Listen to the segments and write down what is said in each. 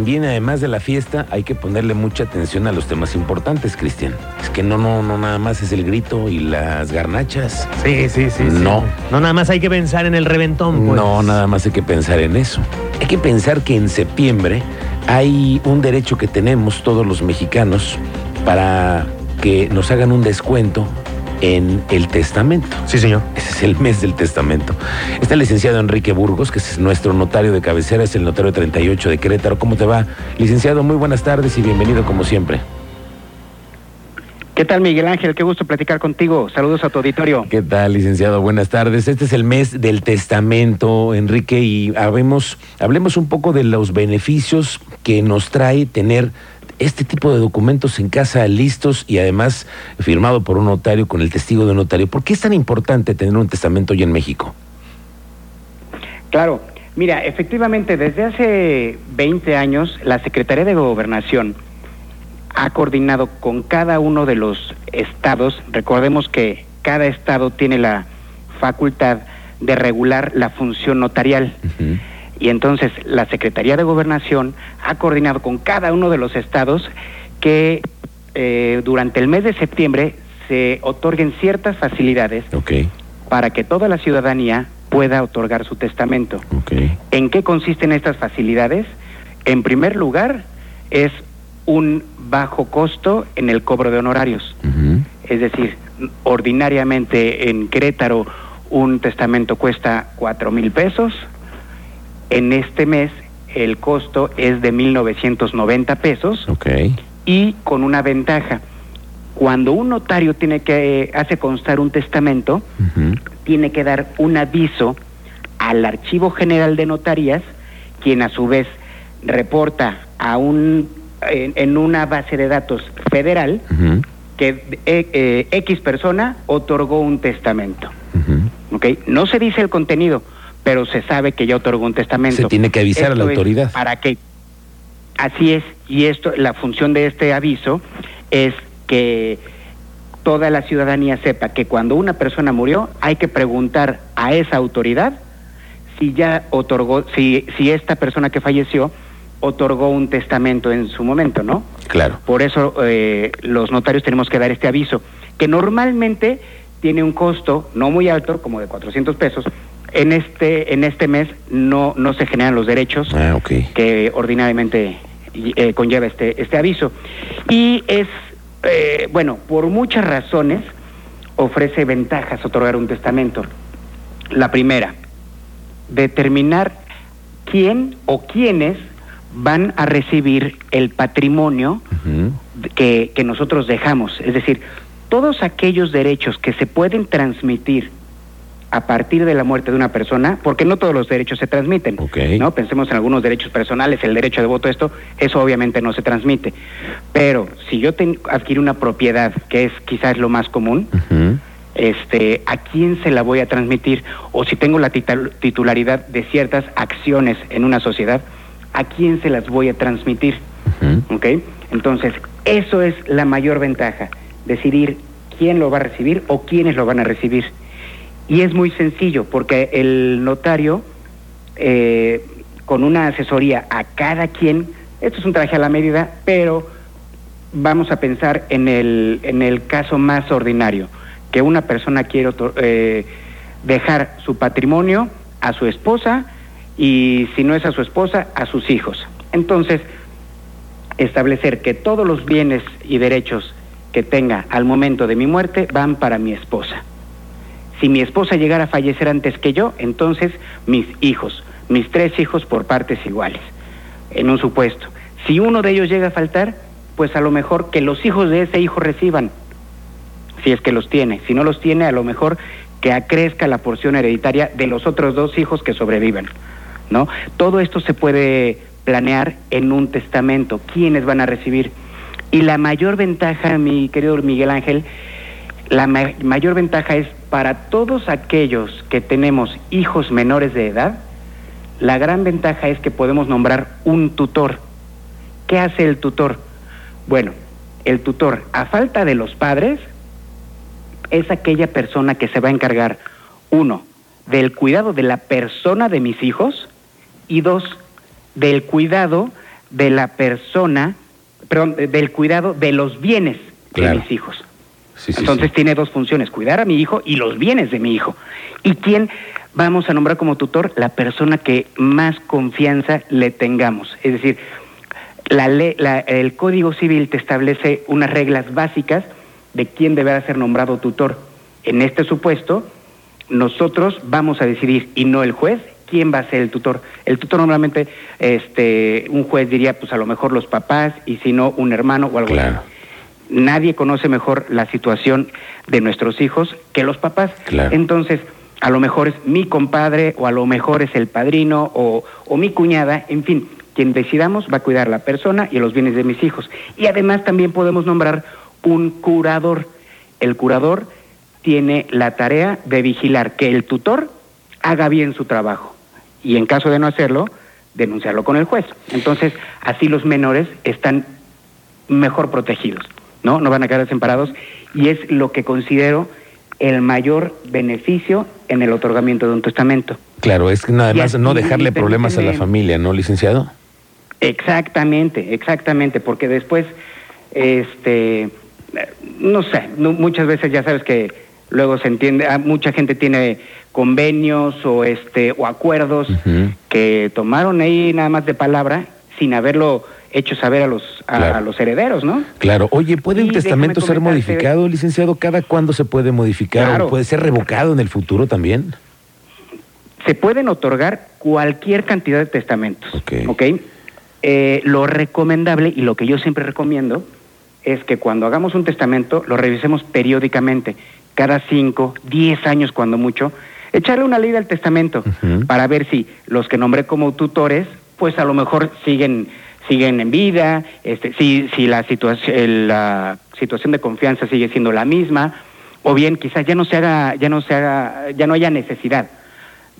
También además de la fiesta hay que ponerle mucha atención a los temas importantes, Cristian. Es que no, no, no nada más es el grito y las garnachas. Sí, sí, sí. No. sí. No, nada más hay que pensar en el reventón, pues. No, nada más hay que pensar en eso. Hay que pensar que en septiembre hay un derecho que tenemos todos los mexicanos para que nos hagan un descuento en el testamento. Sí, señor. Ese es el mes del testamento. Está el licenciado Enrique Burgos, que es nuestro notario de cabecera, es el notario 38 de Querétaro. ¿Cómo te va? Licenciado, muy buenas tardes y bienvenido como siempre. ¿Qué tal, Miguel Ángel? Qué gusto platicar contigo. Saludos a tu auditorio. ¿Qué tal, licenciado? Buenas tardes. Este es el mes del testamento, Enrique, y hablemos, hablemos un poco de los beneficios que nos trae tener este tipo de documentos en casa listos y además firmado por un notario con el testigo de un notario. ¿Por qué es tan importante tener un testamento hoy en México? Claro, mira, efectivamente, desde hace 20 años, la Secretaría de Gobernación ha coordinado con cada uno de los estados. Recordemos que cada estado tiene la facultad de regular la función notarial. Ujú. Y entonces la Secretaría de Gobernación ha coordinado con cada uno de los estados que eh, durante el mes de septiembre se otorguen ciertas facilidades para que toda la ciudadanía pueda otorgar su testamento. ¿En qué consisten estas facilidades? En primer lugar, es un bajo costo en el cobro de honorarios. Es decir, ordinariamente en Querétaro un testamento cuesta cuatro mil pesos. En este mes el costo es de 1.990 pesos Ok. y con una ventaja. Cuando un notario tiene que hace constar un testamento, tiene que dar un aviso al Archivo General de Notarías, quien a su vez reporta a un en, en una base de datos federal que eh, eh, X persona otorgó un testamento. Ujú. ¿ok? No se dice el contenido, pero se sabe que ya otorgó un testamento. Se tiene que avisar a la autoridad. Para que así es y esto la función de este aviso es que toda la ciudadanía sepa que cuando una persona murió hay que preguntar a esa autoridad si ya otorgó si si esta persona que falleció otorgó un testamento en su momento, ¿no? Claro. Por eso eh, los notarios tenemos que dar este aviso, que normalmente tiene un costo no muy alto, como de 400 pesos. En este, en este mes no, no se generan los derechos Ah, que ordinariamente eh, conlleva este, este aviso. Y es, eh, bueno, por muchas razones ofrece ventajas otorgar un testamento. La primera, determinar quién o quiénes van a recibir el patrimonio que, que nosotros dejamos. Es decir, todos aquellos derechos que se pueden transmitir a partir de la muerte de una persona, porque no todos los derechos se transmiten. ¿no? Pensemos en algunos derechos personales, el derecho de voto, esto, eso obviamente no se transmite. Pero si yo ten- adquiero una propiedad, que es quizás lo más común, este, ¿a quién se la voy a transmitir? O si tengo la titul- titularidad de ciertas acciones en una sociedad, ¿a quién se las voy a transmitir? Ujú. ¿Ok? Entonces, eso es la mayor ventaja, decidir quién lo va a recibir o quiénes lo van a recibir. Y es muy sencillo, porque el notario, eh, con una asesoría a cada quien, esto es un traje a la medida, pero vamos a pensar en el, en el caso más ordinario, que una persona quiere eh, dejar su patrimonio a su esposa y si no es a su esposa, a sus hijos. Entonces, establecer que todos los bienes y derechos que tenga al momento de mi muerte van para mi esposa. Si mi esposa llegara a fallecer antes que yo, entonces mis hijos, mis tres hijos por partes iguales, en un supuesto. Si uno de ellos llega a faltar, pues a lo mejor que los hijos de ese hijo reciban, si es que los tiene. Si no los tiene, a lo mejor que acrezca la porción hereditaria de los otros dos hijos que sobreviven, ¿no? Todo esto se puede planear en un testamento, quiénes van a recibir. Y la mayor ventaja, mi querido Miguel Ángel, la ma- mayor ventaja es para todos aquellos que tenemos hijos menores de edad, la gran ventaja es que podemos nombrar un tutor. ¿Qué hace el tutor? Bueno, el tutor, a falta de los padres, es aquella persona que se va a encargar, uno, del cuidado de la persona de mis hijos y dos, del cuidado de la persona, perdón, del cuidado de los bienes Claro. de mis hijos. Sí, sí, Entonces sí. tiene dos funciones, cuidar a mi hijo y los bienes de mi hijo. ¿Y quién vamos a nombrar como tutor? La persona que más confianza le tengamos. Es decir, la ley- la- el Código Civil te establece unas reglas básicas de quién deberá ser nombrado tutor. En este supuesto, nosotros vamos a decidir, y no el juez, quién va a ser el tutor. El tutor normalmente, este, un juez diría, pues a lo mejor los papás, y si no, un hermano o algo Claro. así. Nadie conoce mejor la situación de nuestros hijos que los papás. Claro. Entonces, a lo mejor es mi compadre o a lo mejor es el padrino o, o mi cuñada, en fin, quien decidamos va a cuidar la persona y los bienes de mis hijos. Y además también podemos nombrar un curador. El curador tiene la tarea de vigilar que el tutor haga bien su trabajo y en caso de no hacerlo, denunciarlo con el juez. Entonces, así los menores están mejor protegidos, ¿no? No van a quedar desamparados y es lo que considero el mayor beneficio en el otorgamiento de un testamento. Claro, es que nada más no dejarle problemas a la familia, ¿no, licenciado? Exactamente, exactamente, porque después, este, no sé, no- muchas veces ya sabes que luego se entiende, ah, mucha gente tiene convenios o este o acuerdos que tomaron ahí nada más de palabra sin haberlo hecho saber a los a, Claro. a los herederos, ¿no? Claro. Oye, ¿puede Y un testamento ser modificado, licenciado? ¿Cada cuándo se puede modificar? Claro. ¿O ¿Puede ser revocado en el futuro también? se pueden otorgar cualquier cantidad de testamentos. Ok. ¿ok? Eh, lo recomendable y lo que yo siempre recomiendo es que cuando hagamos un testamento lo revisemos periódicamente, cada 5, 10 años cuando mucho, echarle una leída al testamento para ver si los que nombré como tutores, pues a lo mejor siguen siguen en vida, este, si, si la, situación la situación de confianza sigue siendo la misma, o bien quizás ya no se haga, ya no se haga, ya no haya necesidad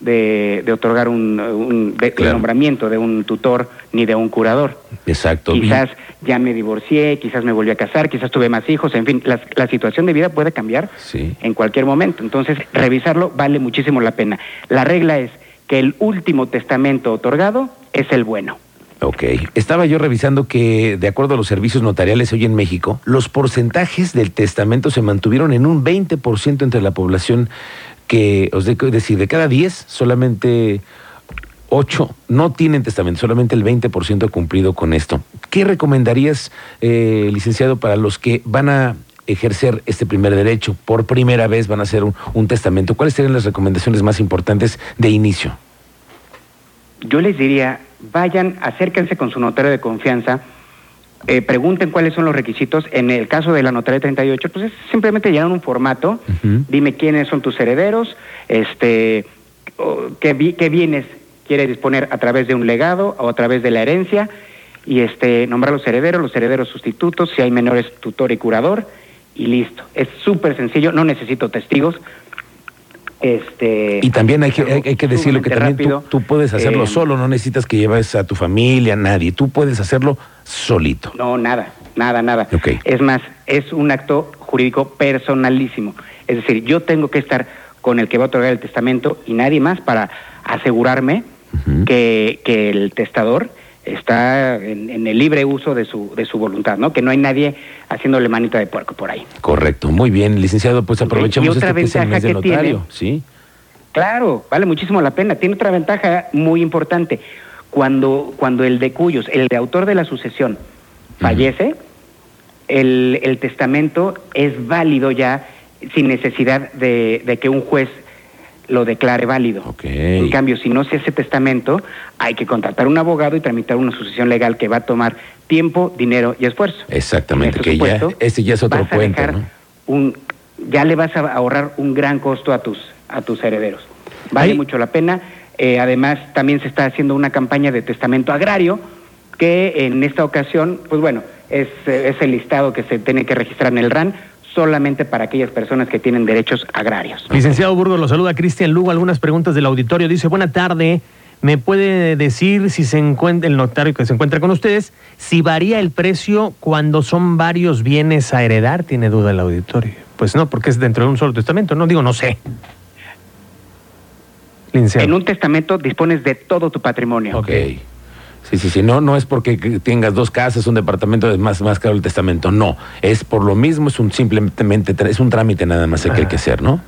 de, de otorgar un, un de- Claro. el nombramiento de un tutor ni de un curador. Exacto. Quizás ya me divorcié, quizás me volví a casar, quizás tuve más hijos, en fin, la, la situación de vida puede cambiar Sí. en cualquier momento. Entonces, revisarlo vale muchísimo la pena. La regla es que el último testamento otorgado es el bueno. Ok. Estaba yo revisando que, de acuerdo a los servicios notariales hoy en México, los porcentajes del testamento se mantuvieron en un 20% entre la población que, os es decir, de cada 10, solamente 8 no tienen testamento, solamente el 20% ha cumplido con esto. ¿Qué recomendarías, eh, licenciado, para los que van a ejercer este primer derecho? Por primera vez van a hacer un testamento. ¿Cuáles serían las recomendaciones más importantes de inicio? Yo les diría, vayan, acérquense con su notario de confianza, eh, pregunten cuáles son los requisitos. En el caso de la notaría 38, pues es simplemente llenar un formato, dime quiénes son tus herederos, este, qué, qué bienes quieres disponer a través de un legado o a través de la herencia, y este, nombrar los herederos, los herederos sustitutos, si hay menores, tutor y curador, y listo. Es súper sencillo, no necesito testigos. Este, Y también hay que, hay, hay que decirlo que sumamente también tú, puedes hacerlo Eh, solo, no necesitas que lleves a tu familia, a nadie, tú puedes hacerlo solito. No, nada, nada, nada. Es más, es un acto jurídico personalísimo. Es decir, yo tengo que estar con el que va a otorgar el testamento y nadie más para asegurarme que, que el testador está en, en el libre uso de su, de su voluntad, ¿no? Que no hay nadie haciéndole manita de puerco por ahí. Correcto, muy bien, licenciado, pues aprovechemos y otra este ventaja mes que tiene- ¿sí? Claro, vale muchísimo la pena. Tiene otra ventaja muy importante. Cuando, cuando el de cuyos, el de autor de la sucesión, fallece, el, el testamento es válido ya sin necesidad de, de que un juez lo declare válido. En cambio, si no se hace testamento, hay que contratar un abogado y tramitar una sucesión legal que va a tomar tiempo, dinero y esfuerzo. Exactamente, En este que ya, ese ya es otro vas a cuento, dejar ¿no? un, ya le vas a ahorrar un gran costo a tus, a tus herederos. Vale Ahí- mucho la pena. Eh, además, también se está haciendo una campaña de testamento agrario que en esta ocasión, pues bueno, es, eh, es el listado que se tiene que registrar en el RAN solamente para aquellas personas que tienen derechos agrarios. Licenciado Burgos, lo saluda Cristian Lugo. Algunas preguntas del auditorio. Dice, buena tarde. ¿Me puede decir si se encuentra el notario que se encuentra con ustedes, si varía el precio cuando son varios bienes a heredar? Tiene duda el auditorio. Pues no, porque es dentro de un solo testamento. No digo, no sé. Licenciado. En un testamento dispones de todo tu patrimonio. Ok. Sí, sí, sí. No, no es porque tengas dos casas, un departamento, es más, más caro el testamento. No. Es por lo mismo, es un simplemente, es un trámite nada más el que hay que hacer, ¿no?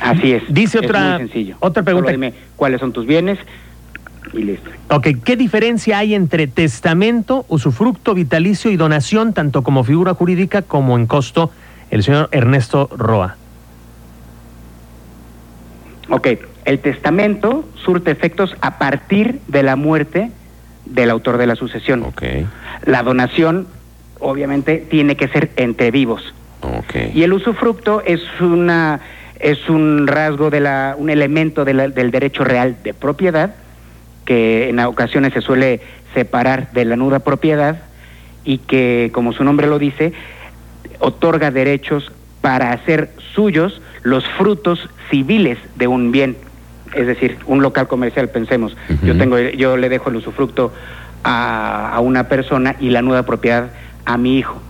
Así es. Dice Es otra, muy sencillo. otra pregunta. Solo dime cuáles son tus bienes y listo. Ok, ¿qué diferencia hay entre testamento, usufructo vitalicio y donación, tanto como figura jurídica como en costo? El señor Ernesto Roa. Ok, el testamento surte efectos a partir de la muerte del autor de la sucesión. La donación, obviamente, tiene que ser entre vivos. ok. Y el usufructo es una es un rasgo de la un elemento de la- del derecho real de propiedad que en ocasiones se suele separar de la nuda propiedad y que como su nombre lo dice otorga derechos para hacer suyos los frutos civiles de un bien es decir un local comercial pensemos yo tengo yo le dejo el usufructo a, a una persona y la nuda propiedad a mi hijo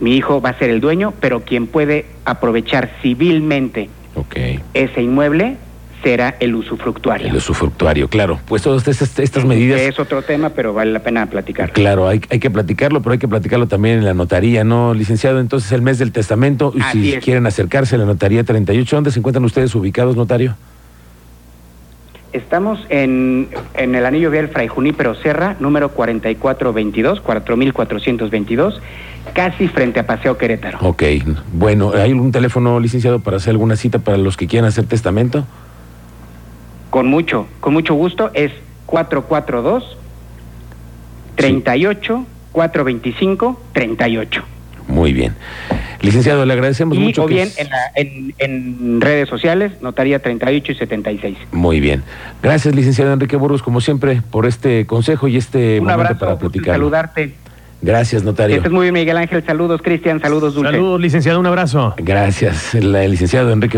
mi hijo va a ser el dueño, pero quien puede aprovechar civilmente Ok. ese inmueble será el usufructuario. El usufructuario, claro. Pues todas estas, estas medidas. Es otro tema, pero vale la pena platicar. Claro, hay, hay que platicarlo, pero hay que platicarlo también en la notaría, ¿no, licenciado? Entonces, el mes del testamento, y si es. quieren acercarse a la notaría 38, ¿dónde se encuentran ustedes ubicados, notario? Estamos en, en el anillo vial Fray Junípero Serra, número 4422, 4422, casi frente a Paseo Querétaro. Ok, bueno, ¿hay algún teléfono, licenciado, para hacer alguna cita para los que quieran hacer testamento? Con mucho, con mucho gusto, es 442 38 425 38. Muy bien. Licenciado, le agradecemos Y mucho. o que bien es- en, la- en, en redes sociales, notaría 38 y 76. Muy bien. Gracias, licenciado Enrique Burgos, como siempre, por este consejo y este Un momento abrazo, para platicar. saludarte. Gracias, Que notario. estés muy bien, Miguel Ángel. Saludos, Cristian. Saludos, Dulce. Saludos, licenciado, un abrazo. Gracias, el licenciado Enrique